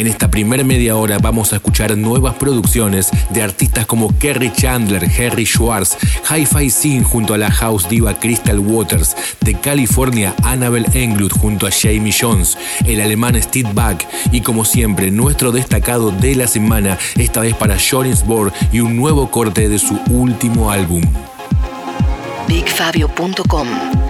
En esta primer media hora vamos a escuchar nuevas producciones de artistas como Kerry Chandler, Harry Schwartz, Hi-Fi Scene junto a la house diva Crystal Waters, de California Annabel Englund junto a Jamie Jones, el alemán Steve Back y como siempre nuestro destacado de la semana, esta vez para Borg y un nuevo corte de su último álbum. BigFabio.com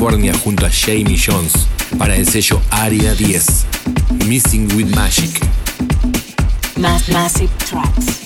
California junto a Jamie Jones para el sello Aria 10, Missing with Magic. Massive Tracks.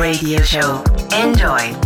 Radio show. Enjoy.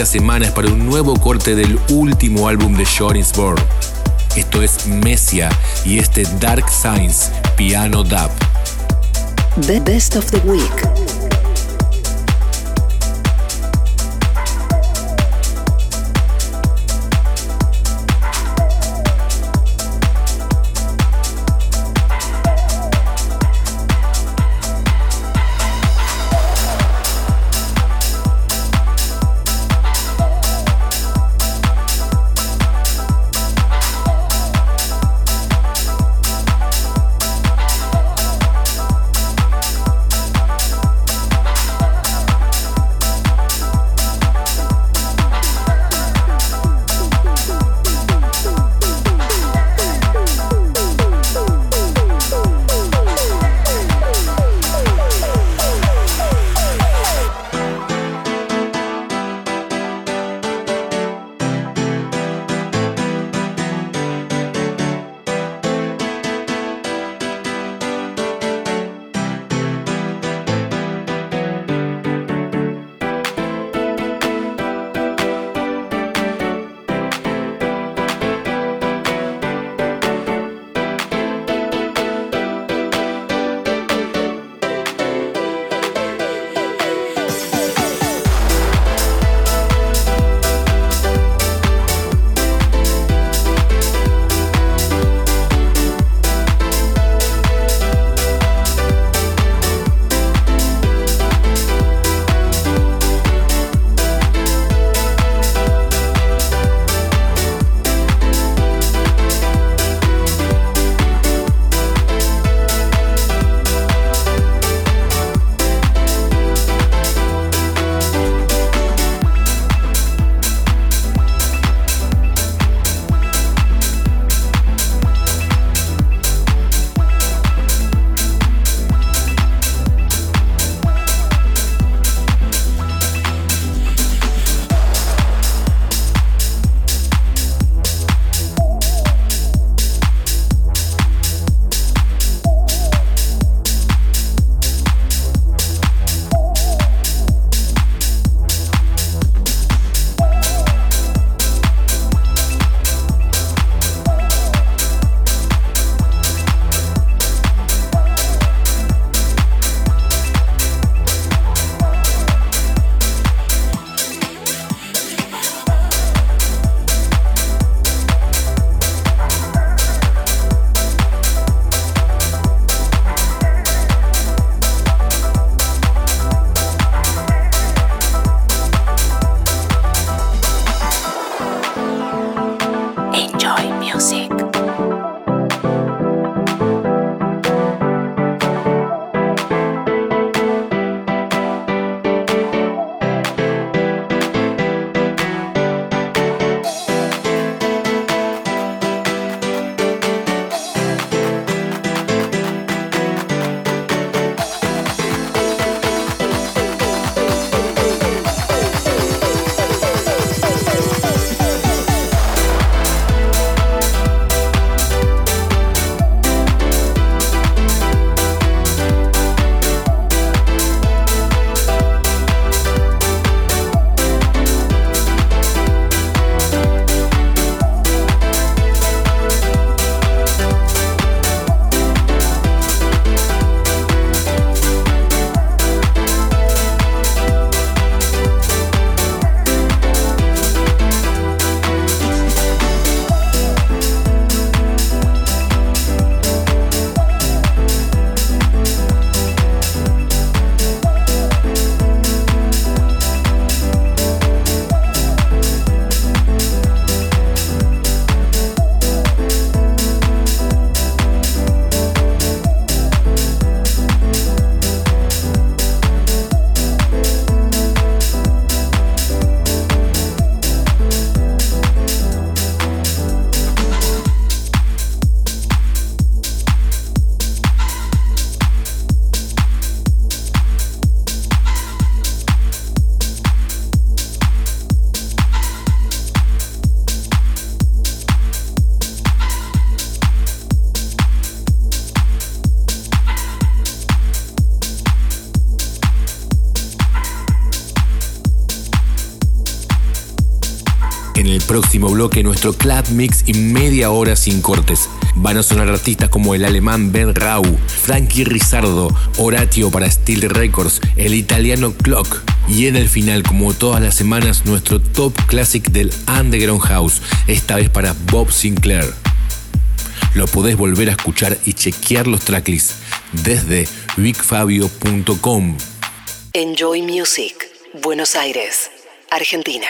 Mejor de esta semana es para un nuevo corte del último álbum de Shorinsborn. Esto es Messia y este Dark Science Piano Dub. The Best of the Week. Nuestro club mix y media hora sin cortes. Van a sonar artistas como el alemán Ben Rau, Frankie Rizardo, Horatio para Steel Records, el italiano Clock. Y en el final, como todas las semanas, nuestro top classic del Underground House, esta vez para Bob Sinclair. Lo podés volver a escuchar y chequear los tracklists desde bigfabio.com. Enjoy Music, Buenos Aires, Argentina.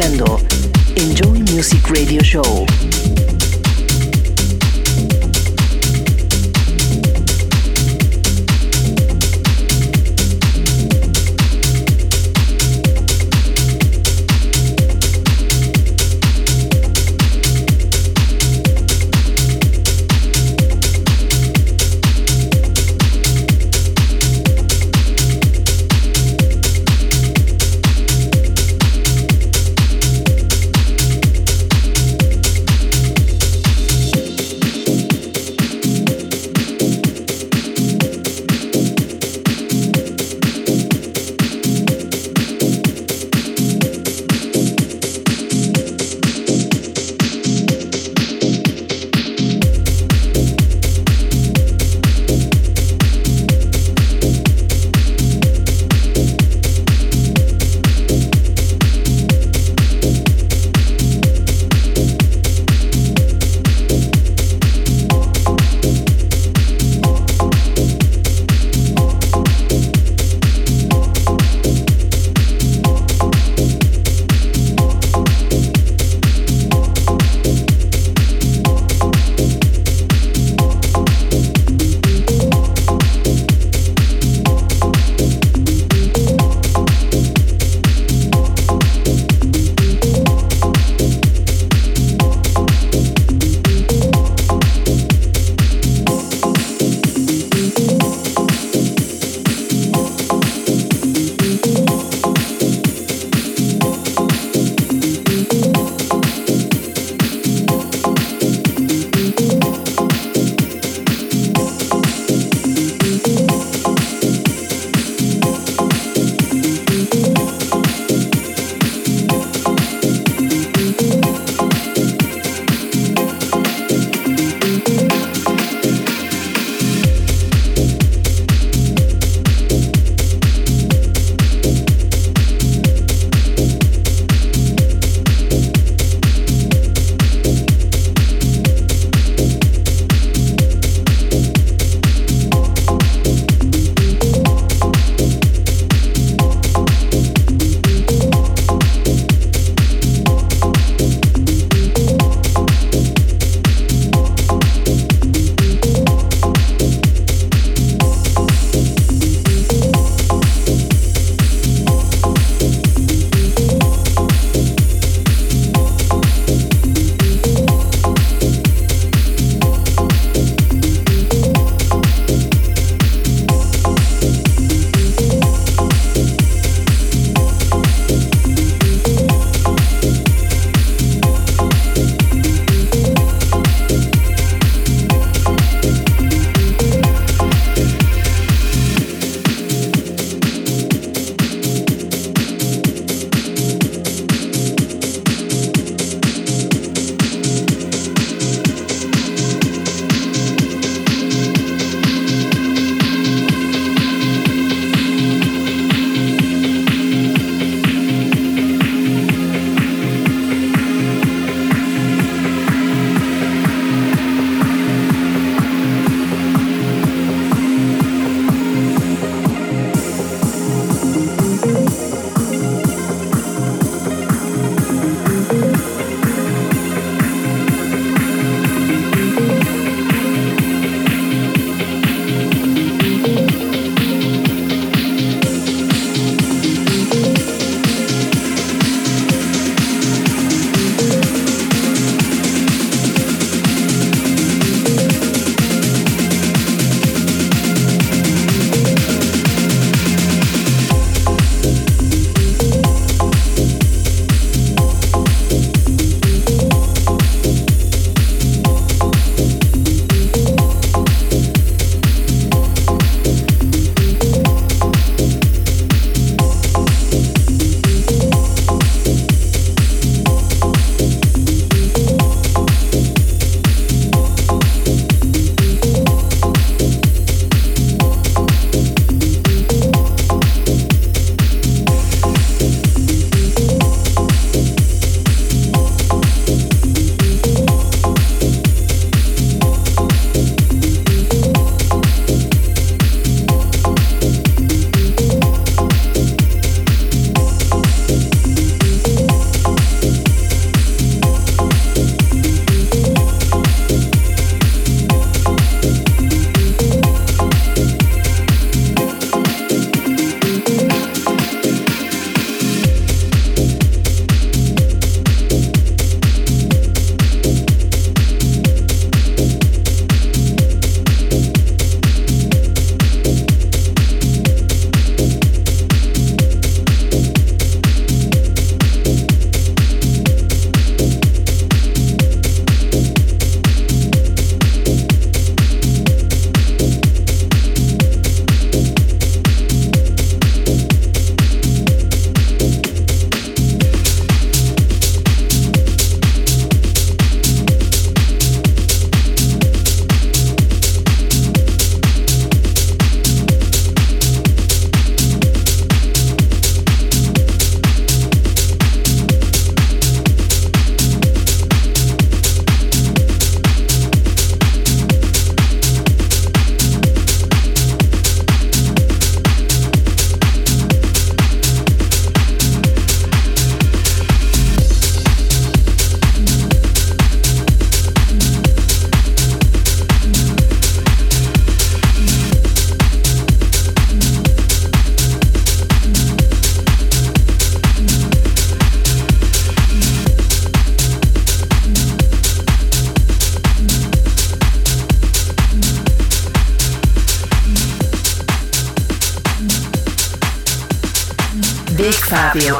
Escuchando Enjoy Music Radio Show.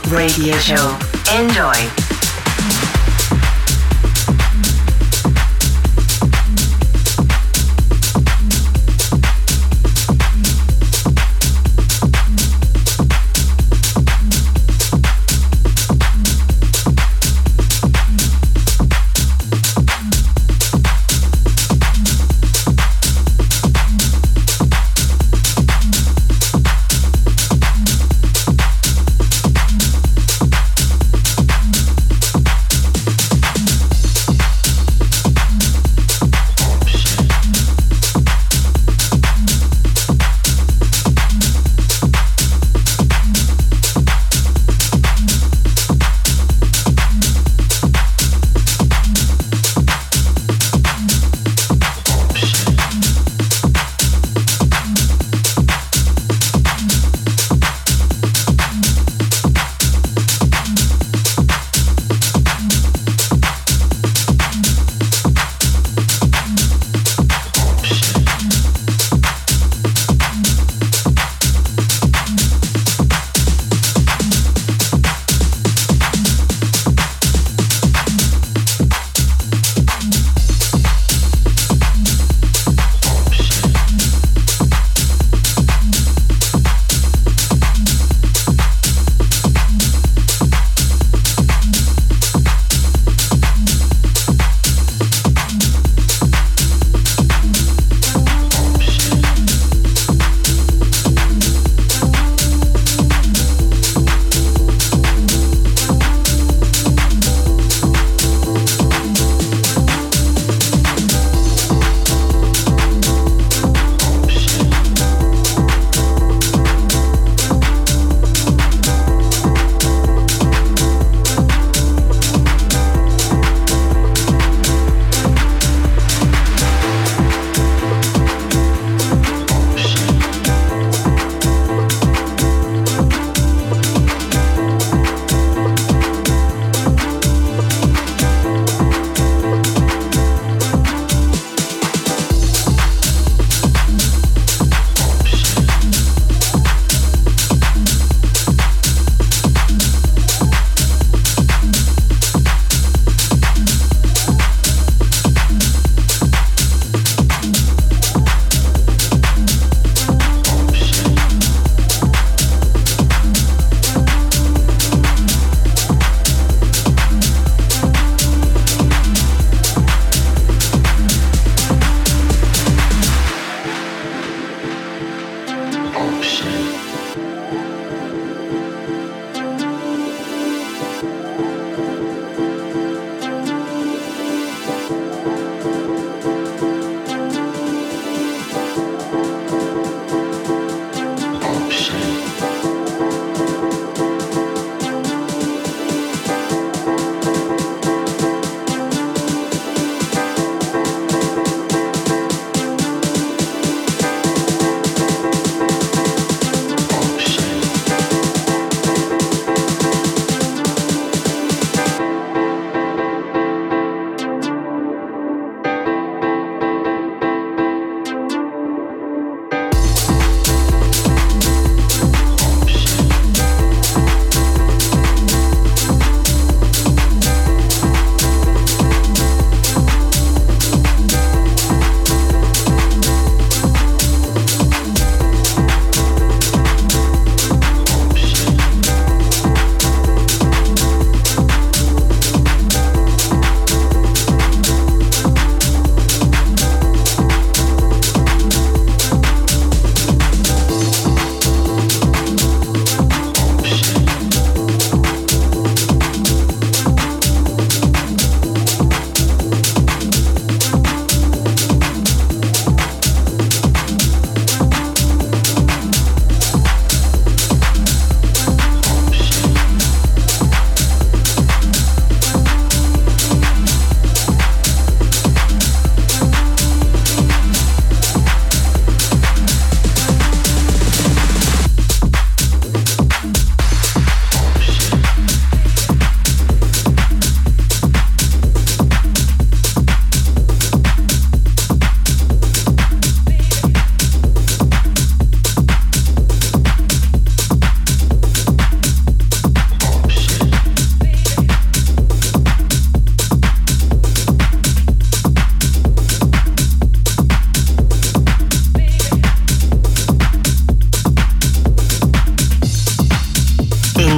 Radio Show. Enjoy.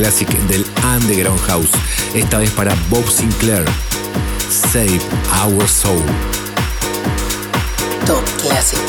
Classic del Underground House, esta vez para Bob Sinclair, Save Our Soul. Top Classic.